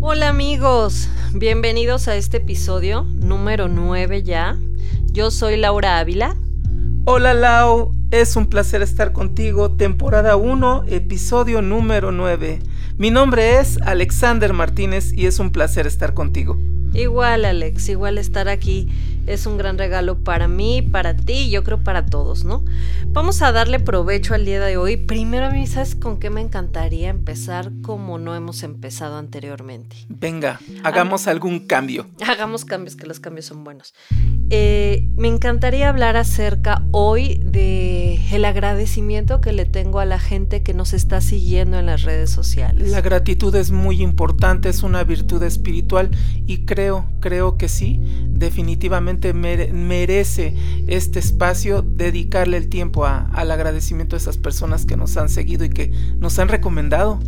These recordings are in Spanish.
Hola amigos, bienvenidos a este episodio número 9 ya. Yo soy Laura Ávila. Hola Lau, es un placer estar contigo, temporada 1, episodio número 9. Mi nombre es Alexander Martínez y es un placer estar contigo. Igual Alex, igual estar aquí es un gran regalo para mí, para ti y yo creo para todos, ¿no? Vamos a darle provecho al día de hoy. Primero a mí, ¿sabes con qué me encantaría empezar como no hemos empezado anteriormente? Venga, hagamos algún cambio. Hagamos cambios, que los cambios son buenos. Eh, me encantaría hablar acerca hoy de el agradecimiento que le tengo a la gente que nos está siguiendo en las redes sociales. La gratitud es muy importante, es una virtud espiritual y creo, creo que sí, definitivamente merece este espacio dedicarle el tiempo al agradecimiento a esas personas que nos han seguido y que nos han recomendado.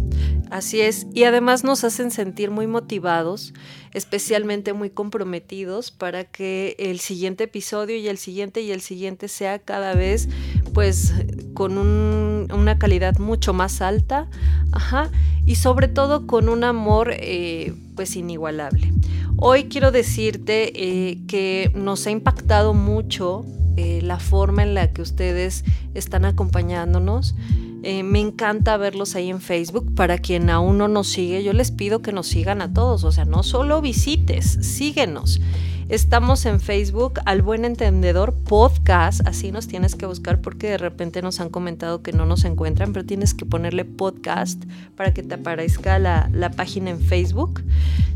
Así es, y además nos hacen sentir muy motivados, especialmente muy comprometidos para que el siguiente episodio y el siguiente y el siguiente sea cada vez pues con una calidad mucho más alta, ajá, y sobre todo con un amor eh, pues inigualable. Hoy quiero decirte eh, que nos ha impactado mucho eh, la forma en la que ustedes están acompañándonos. Me encanta verlos ahí en Facebook. Para quien aún no nos sigue, yo les pido que nos sigan a todos. O sea, no solo visites, síguenos. Estamos en Facebook, al buen entendedor podcast, así nos tienes que buscar porque de repente nos han comentado que no nos encuentran, pero tienes que ponerle podcast para que te aparezca la, página en Facebook.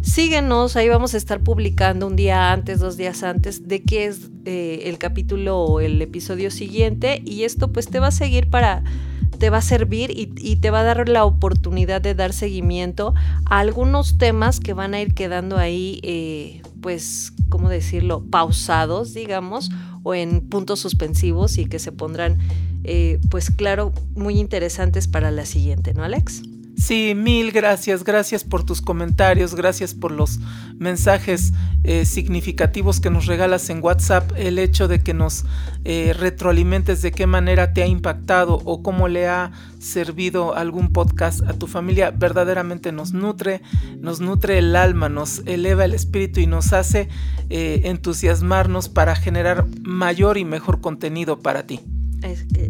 Síguenos, ahí vamos a estar publicando un día antes, dos días antes de qué es eh, el capítulo o el episodio siguiente y esto pues te va a seguir para te va a servir y, te va a dar la oportunidad de dar seguimiento a algunos temas que van a ir quedando ahí, eh, pues, ¿cómo decirlo?, pausados, digamos, o en puntos suspensivos y que se pondrán, eh, pues, claro, muy interesantes para la siguiente, ¿no, Alex? Sí, mil gracias, gracias por tus comentarios, gracias por los mensajes eh, significativos que nos regalas en WhatsApp, el hecho de que nos eh, retroalimentes de qué manera te ha impactado o cómo le ha servido algún podcast a tu familia, verdaderamente nos nutre, nos nutre el alma, nos eleva el espíritu y nos hace eh, entusiasmarnos para generar mayor y mejor contenido para ti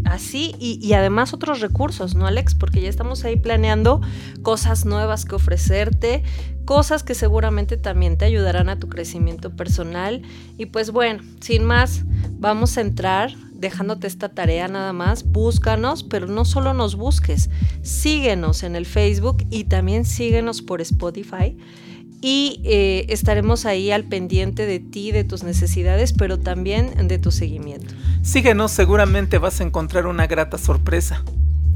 así y, además otros recursos, ¿no, Alex? Porque ya estamos ahí planeando cosas nuevas que ofrecerte, cosas que seguramente también te ayudarán a tu crecimiento personal. Y pues bueno, sin más, vamos a entrar dejándote esta tarea nada más, búscanos, pero no solo nos busques, síguenos en el Facebook y también síguenos por Spotify y eh, estaremos ahí al pendiente de ti, de tus necesidades, pero también de tu seguimiento. Síguenos, seguramente vas a encontrar una grata sorpresa.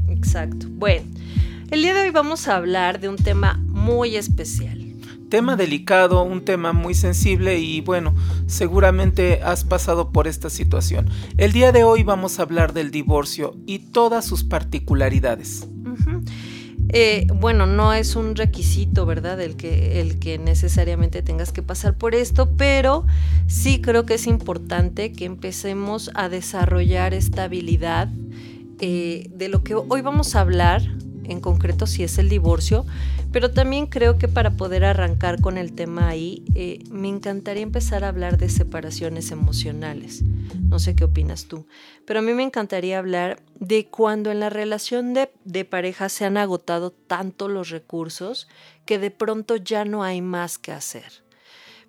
Exacto. Bueno, el día de hoy vamos a hablar de un tema muy especial. Tema delicado, un tema muy sensible y bueno, seguramente has pasado por esta situación. El día de hoy vamos a hablar del divorcio y todas sus particularidades. Eh, bueno, no es un requisito, ¿verdad? El que, el que necesariamente tengas que pasar por esto, pero sí creo que es importante que empecemos a desarrollar esta habilidad eh, de lo que hoy vamos a hablar, en concreto si es el divorcio, pero también creo que para poder arrancar con el tema ahí, eh, me encantaría empezar a hablar de separaciones emocionales. No sé qué opinas tú, pero a mí me encantaría hablar de cuando en la relación de, de pareja se han agotado tanto los recursos que de pronto ya no hay más que hacer.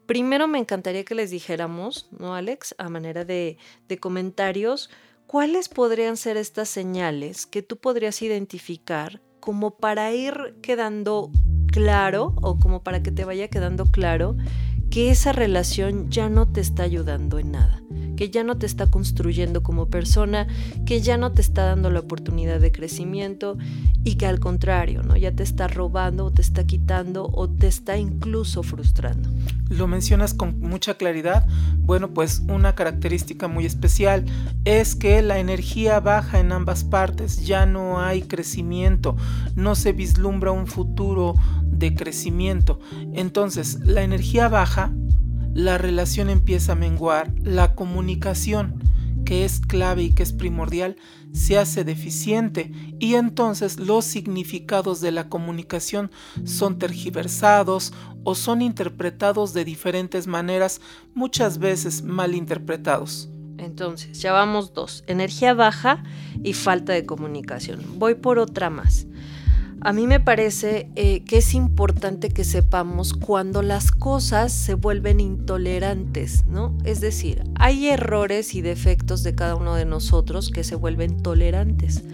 Primero me encantaría que les dijéramos, ¿no, Alex? A manera de, de comentarios, ¿cuáles podrían ser estas señales que tú podrías identificar como para ir quedando claro o como para que te vaya quedando claro que esa relación ya no te está ayudando en nada, que ya no te está construyendo como persona, que ya no te está dando la oportunidad de crecimiento y que al contrario, ¿no? Ya te está robando o te está quitando o te está incluso frustrando. Lo mencionas con mucha claridad. Bueno, pues una característica muy especial es que la energía baja en ambas partes, ya no hay crecimiento, no se vislumbra un futuro de crecimiento. Entonces, la energía baja, la relación empieza a menguar, la comunicación, que es clave y que es primordial, se hace deficiente y entonces los significados de la comunicación son tergiversados o son interpretados de diferentes maneras, muchas veces mal interpretados. Entonces, ya vamos dos, energía baja y falta de comunicación. Voy por otra más. A mí me parece eh, que es importante que sepamos cuando las cosas se vuelven intolerantes, ¿no? Es decir, hay errores y defectos de cada uno de nosotros que se vuelven tolerantes.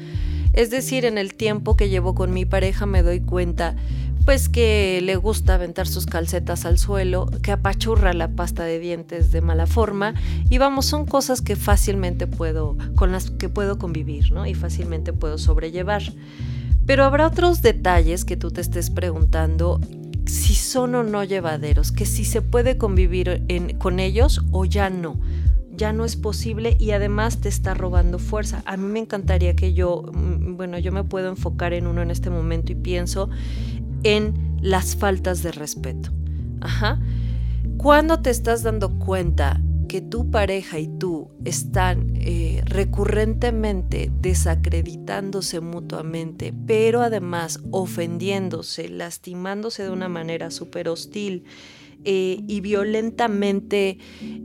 Es decir, en el tiempo que llevo con mi pareja me doy cuenta pues que le gusta aventar sus calcetas al suelo, que apachurra la pasta de dientes de mala forma y vamos, son cosas que fácilmente puedo con las que puedo convivir, ¿no? Y fácilmente puedo sobrellevar. Pero habrá otros detalles que tú te estés preguntando si son o no llevaderos, que si se puede convivir con ellos o ya no. Ya no es posible y además te está robando fuerza. A mí me encantaría que yo, mm, bueno, yo me puedo enfocar en uno en este momento y pienso en las faltas de respeto. Ajá. Cuando te estás dando cuenta que tu pareja y tú están eh, recurrentemente desacreditándose mutuamente, pero además ofendiéndose, lastimándose de una manera súper hostil eh, y violentamente,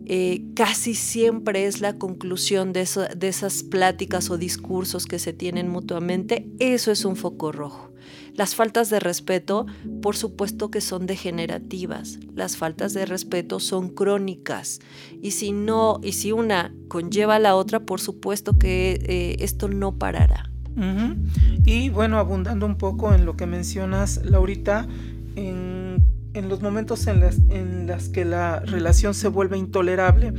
eh, casi siempre es la conclusión de, de esas pláticas o discursos que se tienen mutuamente, eso es un foco rojo. Las faltas de respeto, por supuesto que son degenerativas. Las faltas de respeto son crónicas. Y si no, y si una conlleva a la otra, por supuesto que eh, esto no parará. Y bueno, abundando un poco en lo que mencionas, Laurita, en, los momentos en las, en las que la relación se vuelve intolerable,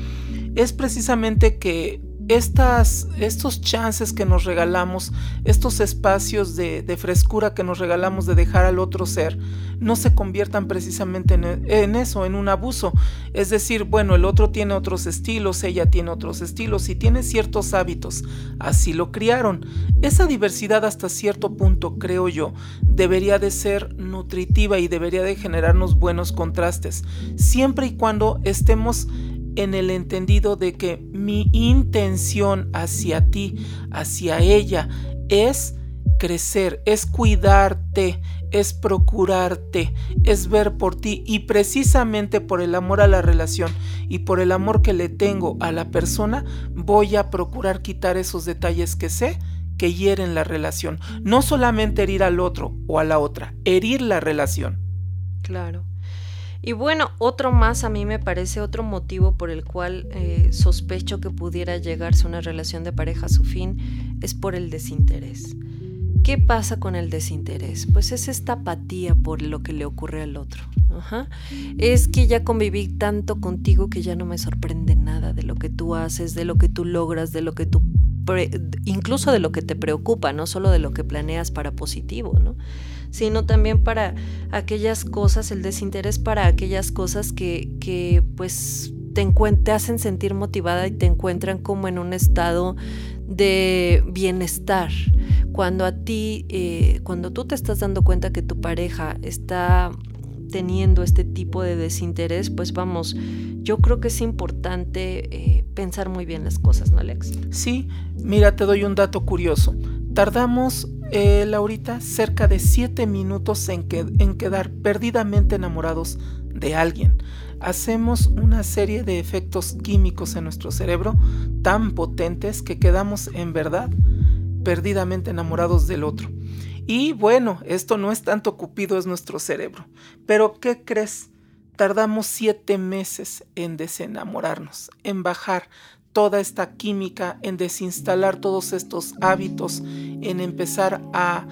es precisamente que estas, estos chances que nos regalamos, estos espacios de, frescura que nos regalamos de dejar al otro ser, no se conviertan precisamente en, eso, en un abuso. Es decir, bueno, el otro tiene otros estilos, ella tiene otros estilos y tiene ciertos hábitos, así lo criaron. Esa diversidad hasta cierto punto, creo yo, debería de ser nutritiva y debería de generarnos buenos contrastes, siempre y cuando estemos en el entendido de que mi intención hacia ti, hacia ella, es crecer, es cuidarte, es procurarte, es ver por ti y precisamente por el amor a la relación y por el amor que le tengo a la persona, voy a procurar quitar esos detalles que sé que hieren la relación. No solamente herir al otro o a la otra, herir la relación. Claro. Y bueno, otro más a mí me parece otro motivo por el cual eh, sospecho que pudiera llegarse una relación de pareja a su fin es por el desinterés. ¿Qué pasa con el desinterés? Pues es esta apatía por lo que le ocurre al otro. Es que ya conviví tanto contigo que ya no me sorprende nada de lo que tú haces, de lo que tú logras, de lo que tú, incluso de lo que te preocupa, no solo de lo que planeas para positivo, ¿no? Sino también para aquellas cosas, el desinterés para aquellas cosas que, que pues te, te hacen sentir motivada y te encuentran como en un estado de bienestar. Cuando a ti, eh, cuando tú te estás dando cuenta que tu pareja está teniendo este tipo de desinterés, pues vamos, yo creo que es importante eh, pensar muy bien las cosas, ¿no, Alex? Sí, mira, te doy un dato curioso. Tardamos eh, Laurita, cerca de 7 minutos en, en quedar perdidamente enamorados de alguien. Hacemos una serie de efectos químicos en nuestro cerebro tan potentes que quedamos en verdad perdidamente enamorados del otro. Y bueno, esto no es tanto cupido, es nuestro cerebro. Pero ¿qué crees? Tardamos siete meses en desenamorarnos, en bajar toda esta química, en desinstalar todos estos hábitos, en empezar a,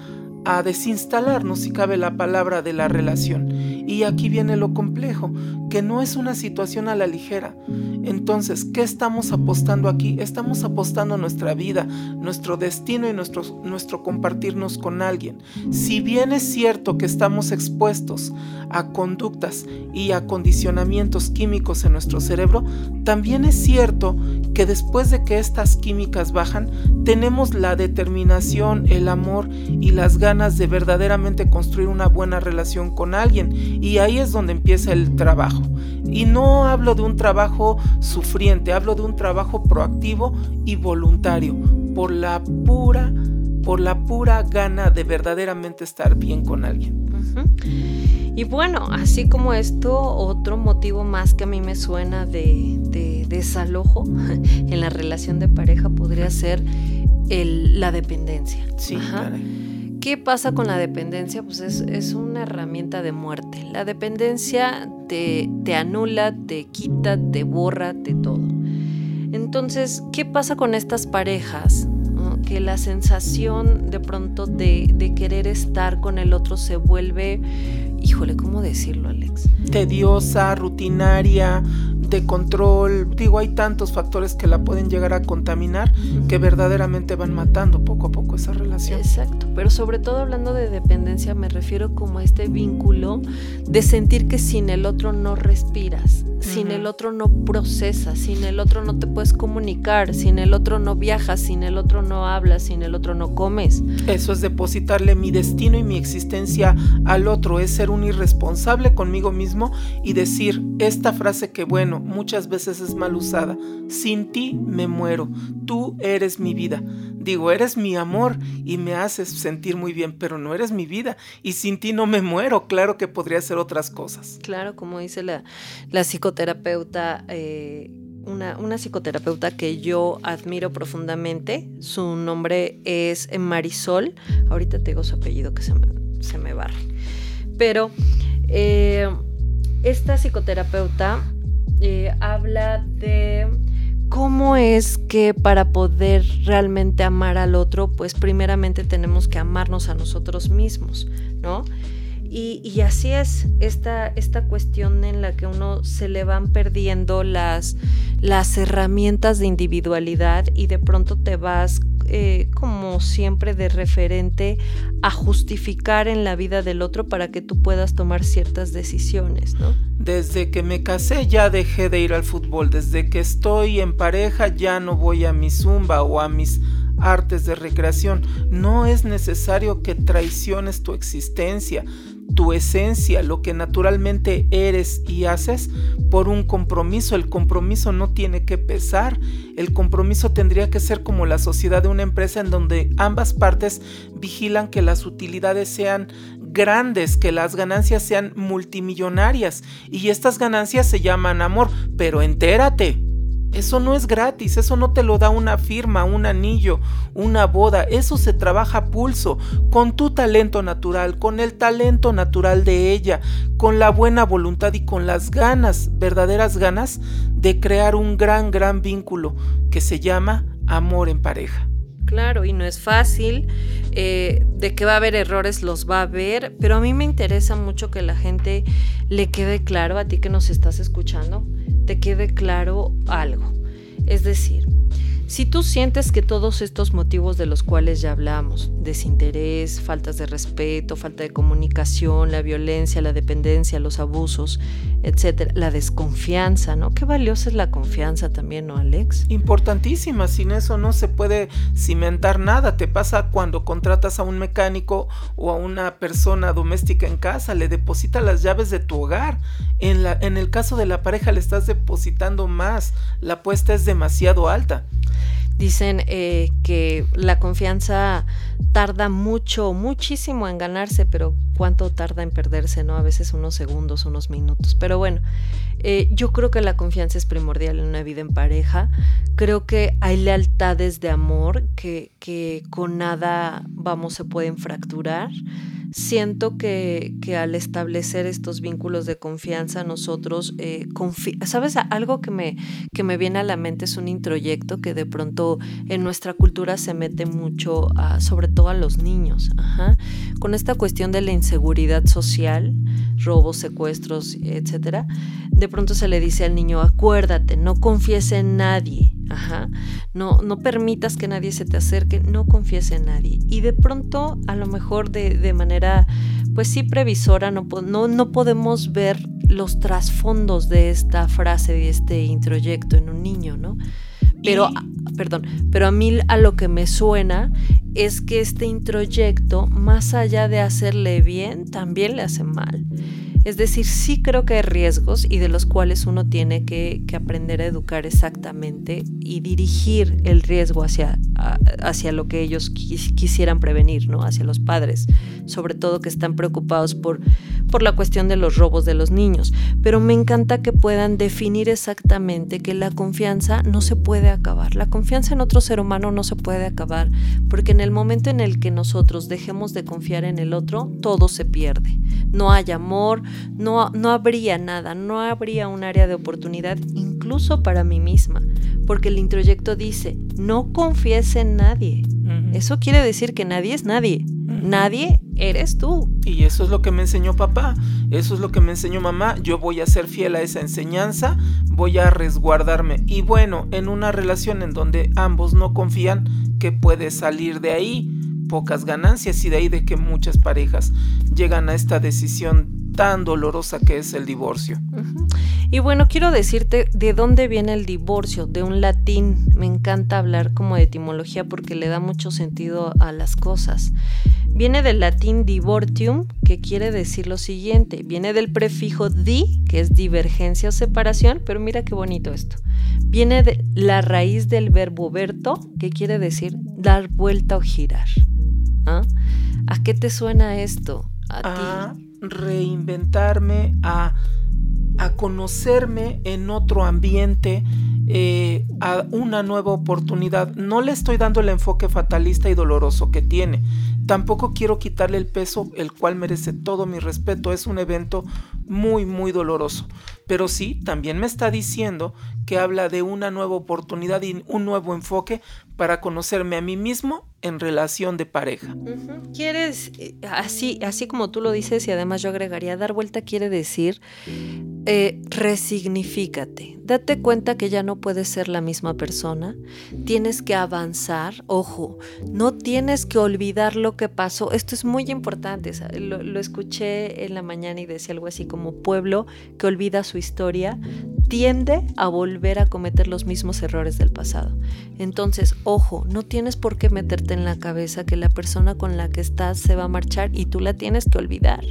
a desinstalarnos, si cabe la palabra, de la relación. Y aquí viene lo complejo, que no es una situación a la ligera. Entonces, ¿qué estamos apostando aquí? Estamos apostando nuestra vida, nuestro destino y nuestro, nuestro compartirnos con alguien. Si bien es cierto que estamos expuestos a conductas y a condicionamientos químicos en nuestro cerebro, también es cierto que después de que estas químicas bajan, tenemos la determinación, el amor y las ganas ganas de verdaderamente construir una buena relación con alguien. Y ahí es donde empieza el trabajo. Y no hablo de un trabajo sufriente, hablo de un trabajo proactivo y voluntario, por la pura, por la pura gana de verdaderamente estar bien con alguien. Y bueno, así como esto, otro motivo más que a mí me suena de, desalojo en la relación de pareja podría ser la dependencia. Sí, ¿Qué pasa con la dependencia? Pues es, una herramienta de muerte. La dependencia te, te, anula, te quita, te borra, de todo. Entonces, ¿qué pasa con estas parejas? Que la sensación de pronto de, de querer estar con el otro se vuelve híjole, ¿cómo decirlo, Alex? Tediosa, rutinaria, de control. Digo, hay tantos factores que la pueden llegar a contaminar que verdaderamente van matando poco a poco esa relación. Exacto, pero sobre todo hablando de dependencia me refiero como a este vínculo de sentir que sin el otro no respiras, sin el otro no procesas, sin el otro no te puedes comunicar, sin el otro no viajas, sin el otro no hablas, sin el otro no comes. Eso es depositarle mi destino y mi existencia al otro, es ser un irresponsable conmigo mismo y decir esta frase que bueno, muchas veces es mal usada, sin ti me muero, tú eres mi vida. Digo, eres mi amor y me haces sentir muy bien, pero no eres mi vida y sin ti no me muero, claro que podría ser otras cosas. Claro, como dice la, la psicoterapeuta. Eh, una, una, psicoterapeuta que yo admiro profundamente. Su nombre es Marisol. Ahorita tengo su apellido que se me, se me barre. Pero eh, esta psicoterapeuta eh, habla de cómo es que para poder realmente amar al otro, pues primeramente tenemos que amarnos a nosotros mismos, ¿no? Y, así es esta, esta cuestión en la que uno se le van perdiendo las, las herramientas de individualidad y de pronto te vas eh, como siempre de referente a justificar en la vida del otro para que tú puedas tomar ciertas decisiones, ¿no? Desde que me casé ya dejé de ir al fútbol, desde que estoy en pareja ya no voy a mi zumba o a mis artes de recreación. No es necesario que traiciones tu existencia tu esencia, lo que naturalmente eres y haces, por un compromiso. El compromiso no tiene que pesar. El compromiso tendría que ser como la sociedad de una empresa en donde ambas partes vigilan que las utilidades sean grandes, que las ganancias sean multimillonarias. Y estas ganancias se llaman amor. Pero entérate, eso no es gratis, eso no te lo da una firma, un anillo, una boda, eso se trabaja a pulso, con tu talento natural, con el talento natural de ella, con la buena voluntad y con las ganas, verdaderas ganas, de crear un gran, gran vínculo que se llama amor en pareja. Claro, y no es fácil, eh, de que va a haber errores los va a haber, pero a mí me interesa mucho que la gente le quede claro, a ti que nos estás escuchando, te quede claro algo. Es decir, si tú sientes que todos estos motivos de los cuales ya hablamos, desinterés, faltas de respeto, falta de comunicación, la violencia, la dependencia, los abusos, etcétera, la desconfianza, ¿no? Qué valiosa es la confianza también, ¿no, Alex? Importantísima, sin eso no se puede cimentar nada. Te pasa cuando contratas a un mecánico o a una persona doméstica en casa, le deposita las llaves de tu hogar. En, la, en el caso de la pareja le estás depositando más, la apuesta es demasiado alta. Dicen eh, que la confianza tarda mucho, muchísimo en ganarse, pero cuánto tarda en perderse, ¿no? A veces unos segundos, unos minutos. Pero bueno, eh, yo creo que la confianza es primordial en una vida en pareja. Creo que hay lealtades de amor que, que con nada, vamos, se pueden fracturar siento que, al establecer estos vínculos de confianza nosotros, eh, ¿sabes? Algo que me, que me viene a la mente es un introyecto que de pronto en nuestra cultura se mete mucho, sobre todo a los niños, con esta cuestión de la inseguridad social, robos, secuestros, etcétera, de pronto se le dice al niño, acuérdate, no confíes en nadie. No, no permitas que nadie se te acerque, no confíes en nadie. Y de pronto, a lo mejor de, de manera, pues sí, previsora, no, no, no podemos ver los trasfondos de esta frase, de este introyecto en un niño, ¿no? Pero, perdón, pero a mí a lo que me suena es que este introyecto, más allá de hacerle bien, también le hace mal. Es decir, sí creo que hay riesgos y de los cuales uno tiene que, aprender a educar exactamente y dirigir el riesgo hacia, hacia lo que ellos quisieran prevenir, ¿no? Hacia los padres, sobre todo que están preocupados por, por la cuestión de los robos de los niños. Pero me encanta que puedan definir exactamente que la confianza no se puede acabar. La confianza en otro ser humano no se puede acabar, porque en el momento en el que nosotros dejemos de confiar en el otro, todo se pierde. No hay amor, no, no habría nada, no habría un área de oportunidad incluso para mí misma, porque el introyecto dice, no confíes en nadie. Eso quiere decir que nadie es nadie. Nadie eres tú. Y eso es lo que me enseñó papá, eso es lo que me enseñó mamá. Yo voy a ser fiel a esa enseñanza, voy a resguardarme. Y bueno, en una relación en donde ambos no confían, ¿qué puede salir de ahí? Pocas ganancias y de ahí de que muchas parejas llegan a esta decisión tan dolorosa que es el divorcio. Y bueno, quiero decirte de dónde viene el divorcio, de un latín. Me encanta hablar como de etimología porque le da mucho sentido a las cosas. Viene del latín divortium, que quiere decir lo siguiente. Viene del prefijo di, que es divergencia o separación, pero mira qué bonito esto. Viene de la raíz del verbo verto, que quiere decir dar vuelta o girar. ¿Ah? ¿A qué te suena esto? A ti ah, reinventarme, a, conocerme en otro ambiente, eh, a una nueva oportunidad. No le estoy dando el enfoque fatalista y doloroso que tiene. Tampoco quiero quitarle el peso, el cual merece todo mi respeto. Es un evento muy, muy doloroso. Pero sí, también me está diciendo que habla de una nueva oportunidad y un nuevo enfoque para conocerme a mí mismo en relación de pareja. Quieres, eh, así, así como tú lo dices, y además yo agregaría, dar vuelta quiere decir eh, resignifícate. Date cuenta que ya no puedes ser la misma persona. Tienes que avanzar. Ojo, no tienes que olvidar lo que pasó. Esto es muy importante. Lo, lo escuché en la mañana y decía algo así como pueblo que olvida su historia tiende a volver a cometer los mismos errores del pasado. Entonces, ojo, no tienes por qué meterte en la cabeza que la persona con la que estás se va a marchar y tú la tienes que olvidar.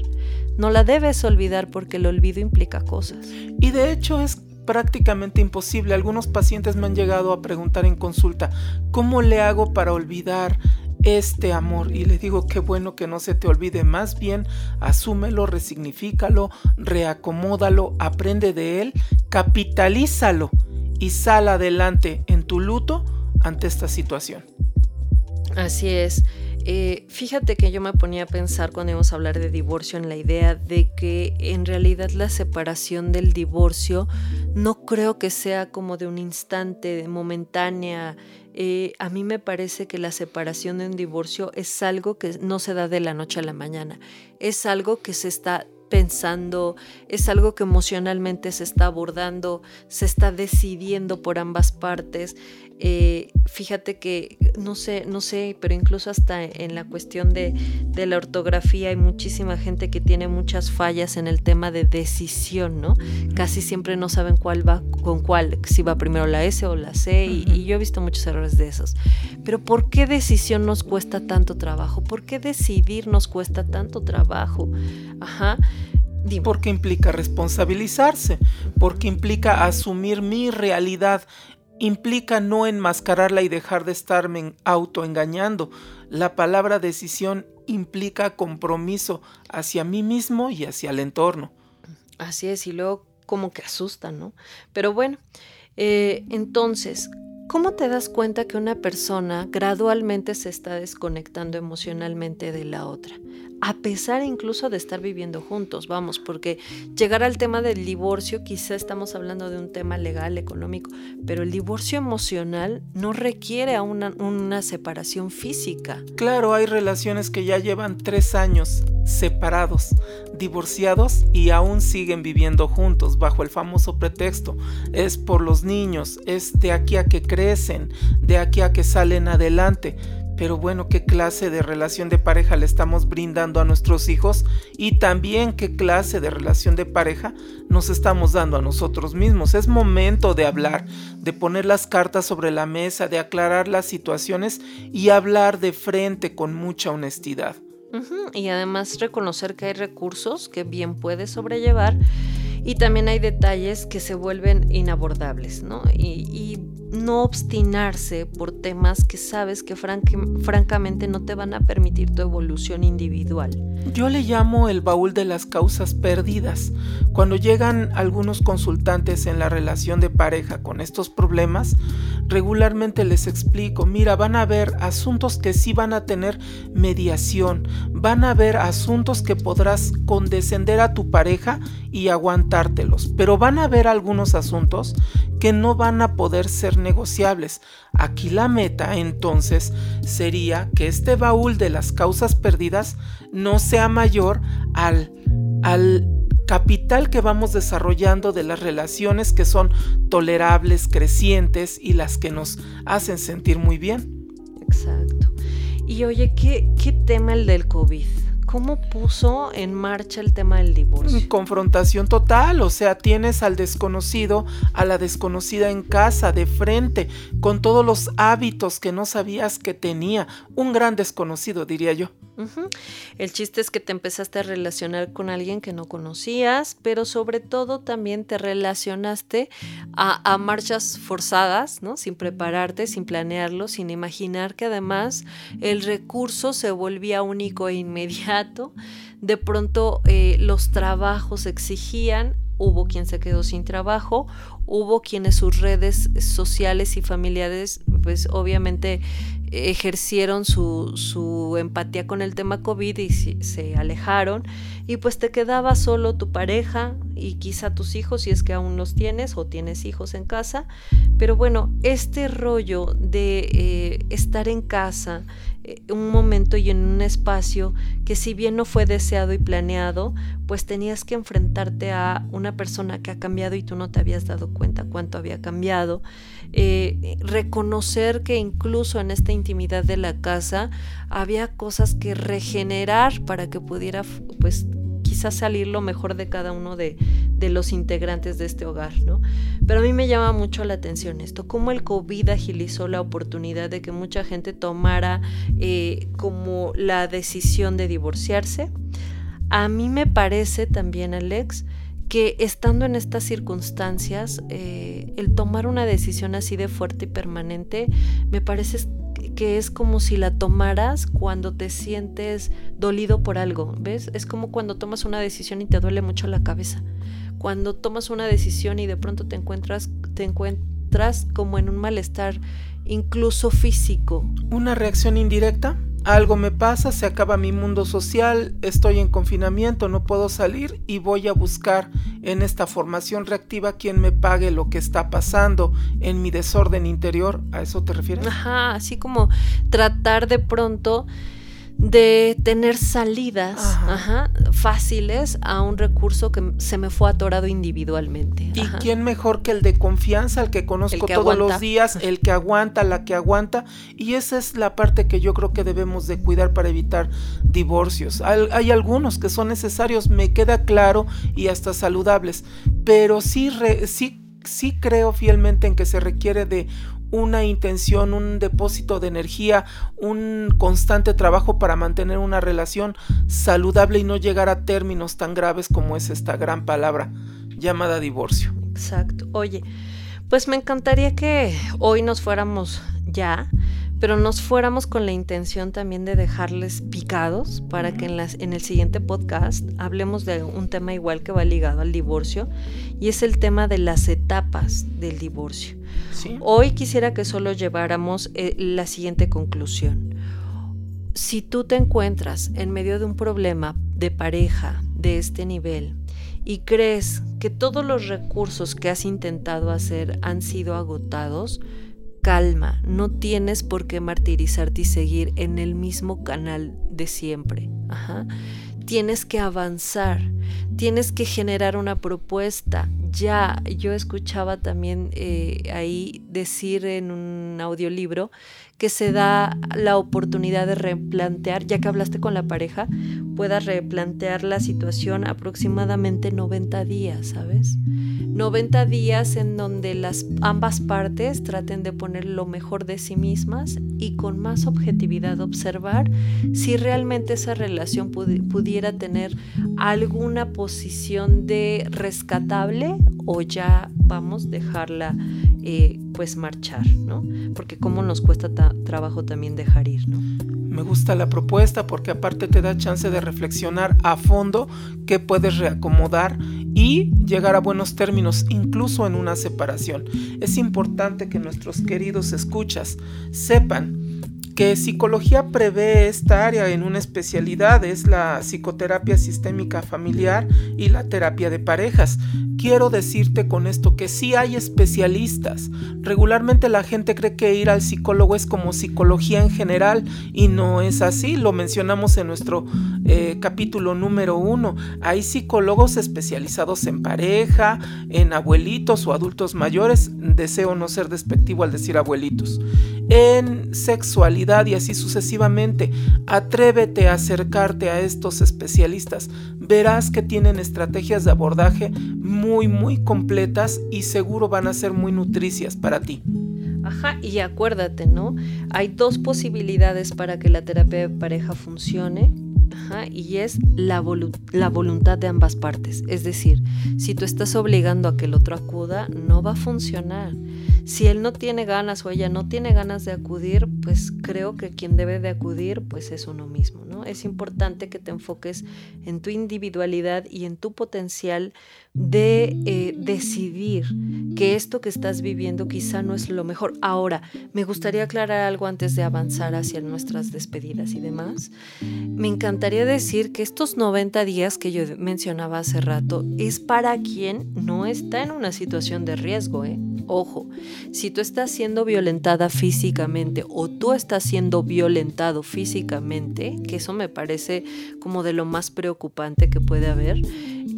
No la debes olvidar porque el olvido implica cosas. Y de hecho es prácticamente imposible. Algunos pacientes me han llegado a preguntar en consulta, ¿cómo le hago para olvidar este amor? Y le digo, qué bueno que no se te olvide, más bien asúmelo, resignifícalo, reacomódalo, aprende de él, capitalízalo y sal adelante en tu luto ante esta situación. Así es. Eh, fíjate que yo me ponía a pensar cuando íbamos a hablar de divorcio en la idea de que en realidad la separación del divorcio no creo que sea como de un instante, momentánea. Eh, a mí me parece que la separación de un divorcio es algo que no se da de la noche a la mañana, es algo que se está pensando, es algo que emocionalmente se está abordando, se está decidiendo por ambas partes. Eh, fíjate que, no sé, no sé, pero incluso hasta en la cuestión de, de, la ortografía hay muchísima gente que tiene muchas fallas en el tema de decisión, ¿no? Casi siempre no saben cuál va con cuál, si va primero la S o la C, y, y yo he visto muchos errores de esos. Pero ¿por qué decisión nos cuesta tanto trabajo? ¿Por qué decidir nos cuesta tanto trabajo? Ajá. Porque implica responsabilizarse, porque implica asumir mi realidad, implica no enmascararla y dejar de estarme autoengañando. La palabra decisión implica compromiso hacia mí mismo y hacia el entorno. Así es, y luego como que asusta, ¿no? Pero bueno, eh, entonces, ¿cómo te das cuenta que una persona gradualmente se está desconectando emocionalmente de la otra? A pesar incluso de estar viviendo juntos, vamos, porque llegar al tema del divorcio, quizá estamos hablando de un tema legal, económico, pero el divorcio emocional no requiere a una, una separación física. Claro, hay relaciones que ya llevan tres años separados, divorciados y aún siguen viviendo juntos bajo el famoso pretexto. Es por los niños, es de aquí a que crecen, de aquí a que salen adelante pero bueno, ¿qué clase de relación de pareja le estamos brindando a nuestros hijos? Y también qué clase de relación de pareja nos estamos dando a nosotros mismos. Es momento de hablar, de poner las cartas sobre la mesa, de aclarar las situaciones y hablar de frente con mucha honestidad. Y además reconocer que hay recursos que bien puedes sobrellevar y también hay detalles que se vuelven inabordables, ¿no? Y, no obstinarse por temas que sabes que francamente no te van a permitir tu evolución individual. Yo le llamo el baúl de las causas perdidas. Cuando llegan algunos consultantes en la relación de pareja con estos problemas, regularmente les explico, mira, van a haber asuntos que sí van a tener mediación, van a haber asuntos que podrás condescender a tu pareja y aguantártelos, pero van a haber algunos asuntos que no van a poder ser negociables. Aquí la meta entonces sería que este baúl de las causas perdidas no sea mayor al, al capital que vamos desarrollando de las relaciones que son tolerables, crecientes y las que nos hacen sentir muy bien. Exacto. Y oye, ¿qué, qué tema el del COVID? ¿Cómo puso en marcha el tema del divorcio? Confrontación total, o sea, tienes al desconocido, a la desconocida en casa, de frente, con todos los hábitos que no sabías que tenía. Un gran desconocido, diría yo. El chiste es que te empezaste a relacionar con alguien que no conocías, pero sobre todo también te relacionaste a, marchas forzadas, ¿no? Sin prepararte, sin planearlo, sin imaginar que además el recurso se volvía único e inmediato. De pronto eh, los trabajos exigían hubo quien se quedó sin trabajo, hubo quienes sus redes sociales y familiares, pues obviamente ejercieron su, su, empatía con el tema COVID y se, alejaron y pues te quedaba solo tu pareja y quizá tus hijos si es que aún los tienes o tienes hijos en casa. Pero bueno, este rollo de eh, estar en casa, eh, un momento y en un espacio que si bien no fue deseado y planeado, pues tenías que enfrentarte a una persona que ha cambiado y tú no te habías dado cuenta cuánto había cambiado. Eh, reconocer que incluso en esta intimidad de la casa había cosas que regenerar para que pudiera pues quizás salir lo mejor de cada uno de, los integrantes de este hogar, ¿no? Pero a mí me llama mucho la atención esto, cómo el COVID agilizó la oportunidad de que mucha gente tomara eh, como la decisión de divorciarse. A mí me parece también, Alex, que estando en estas circunstancias, eh, el tomar una decisión así de fuerte y permanente, me parece que es como si la tomaras cuando te sientes dolido por algo, ¿ves? Es como cuando tomas una decisión y te duele mucho la cabeza. Cuando tomas una decisión y de pronto te encuentras, te encuentras como en un malestar incluso físico. ¿Una reacción indirecta? Algo me pasa, se acaba mi mundo social, estoy en confinamiento, no puedo salir y voy a buscar en esta formación reactiva quien me pague lo que está pasando en mi desorden interior. ¿A eso te refieres? Ajá, así como tratar de pronto de tener salidas fáciles a un recurso que se me fue atorado individualmente. ¿Y quién mejor que el de confianza, el que conozco todos los días, el que aguanta, la que aguanta? Y esa es la parte que yo creo que debemos de cuidar para evitar divorcios. Hay, algunos que son necesarios, me queda claro, y hasta saludables, pero sí, sí, sí creo fielmente en que se requiere de una intención, un depósito de energía, un constante trabajo para mantener una relación saludable y no llegar a términos tan graves como es esta gran palabra llamada divorcio. Exacto. Oye, pues me encantaría que hoy nos fuéramos ya pero nos fuéramos con la intención también de dejarles picados para que en, las, en el siguiente podcast hablemos de un tema igual que va ligado al divorcio y es el tema de las etapas del divorcio. Hoy quisiera que solo lleváramos eh, la siguiente conclusión. Si tú te encuentras en medio de un problema de pareja de este nivel, y crees que todos los recursos que has intentado hacer han sido agotados, calma, no tienes por qué martirizarte y seguir en el mismo canal de siempre. Tienes que avanzar, tienes que generar una propuesta. Ya, yo escuchaba también eh, ahí decir en un audiolibro que se da la oportunidad de replantear, ya que hablaste con la pareja, puedas replantear la situación aproximadamente 90 días, ¿sabes? 90 días en donde las ambas partes traten de poner lo mejor de sí mismas y con más objetividad observar si realmente esa relación pudiera tener alguna posición de rescatable o ya vamos a dejarla eh, pues marchar, ¿no? Porque cómo nos cuesta trabajo también dejar ir. Me gusta la propuesta porque aparte te da chance de reflexionar a fondo qué puedes reacomodar y llegar a buenos términos incluso en una separación. Es importante que nuestros queridos escuchas sepan que psicología prevé esta área en una especialidad, es la psicoterapia sistémica familiar y la terapia de parejas. Quiero decirte con esto que sí hay especialistas. Regularmente la gente cree que ir al psicólogo es como psicología en general y no es así. Lo mencionamos en nuestro eh, capítulo número uno. Hay psicólogos especializados en pareja, en abuelitos o adultos mayores. Deseo no ser despectivo al decir abuelitos. En sexualidad y así sucesivamente. Atrévete a acercarte a estos especialistas. Verás que tienen estrategias de abordaje muy, muy completas y seguro van a ser muy nutricias para ti. Ajá, y acuérdate, ¿no? Hay dos posibilidades para que la terapia de pareja funcione. Ajá, y es la, la voluntad de ambas partes. Es decir, si tú estás obligando a que el otro acuda, no va a funcionar. Si él no tiene ganas o ella no tiene ganas de acudir, pues creo que quien debe de acudir pues es uno mismo, ¿no? Es importante que te enfoques en tu individualidad y en tu potencial de eh, decidir que esto que estás viviendo quizá no es lo mejor. Ahora, me gustaría aclarar algo antes de avanzar hacia nuestras despedidas y demás. Me encantaría decir que estos 90 días que yo mencionaba hace rato es para quien no está en una situación de riesgo, ¿eh? Ojo, si tú estás siendo violentada físicamente o tú estás siendo violentado físicamente, que eso me parece como de lo más preocupante que puede haber,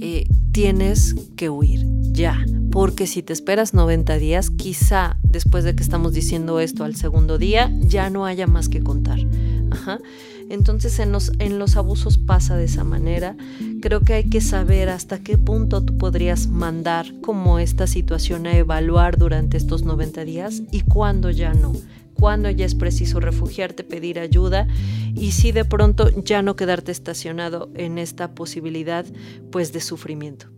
eh, tienes que huir ya, porque si te esperas 90 días, quizá después de que estamos diciendo esto al segundo día, ya no haya más que contar. Ajá. Entonces en los, en los abusos pasa de esa manera. Creo que hay que saber hasta qué punto tú podrías mandar como esta situación a evaluar durante estos 90 días y cuándo ya no cuándo ya es preciso refugiarte, pedir ayuda y si de pronto ya no quedarte estacionado en esta posibilidad pues de sufrimiento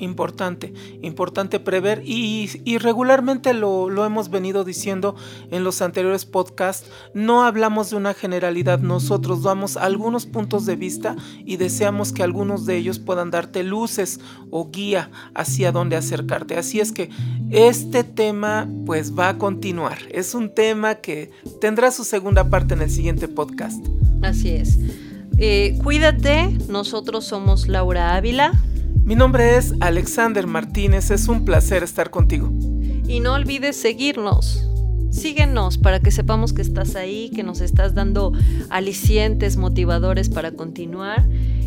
importante, importante prever y, regularmente lo, hemos venido diciendo en los anteriores podcasts, no hablamos de una generalidad, nosotros damos algunos puntos de vista y deseamos que algunos de ellos puedan darte luces o guía hacia dónde acercarte. Así es que este tema pues va a continuar, es un tema que tendrá su segunda parte en el siguiente podcast. Así es. Eh, cuídate, nosotros somos Laura Ávila. Mi nombre es Alexander Martínez, es un placer estar contigo. Y no olvides seguirnos. Síguenos para que sepamos que estás ahí, que nos estás dando alicientes, motivadores para continuar.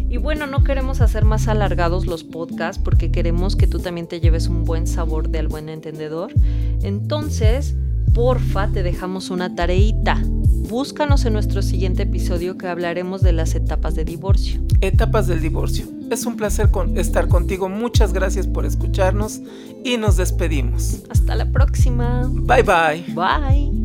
Y bueno, no queremos hacer más alargados los podcasts porque queremos que tú también te lleves un buen sabor de al buen entendedor. Entonces, porfa, te dejamos una tareita. Búscanos en nuestro siguiente episodio que hablaremos de las etapas de divorcio. Etapas del divorcio. Es un placer estar contigo. Muchas gracias por escucharnos y nos despedimos. Hasta la próxima. Bye bye. Bye.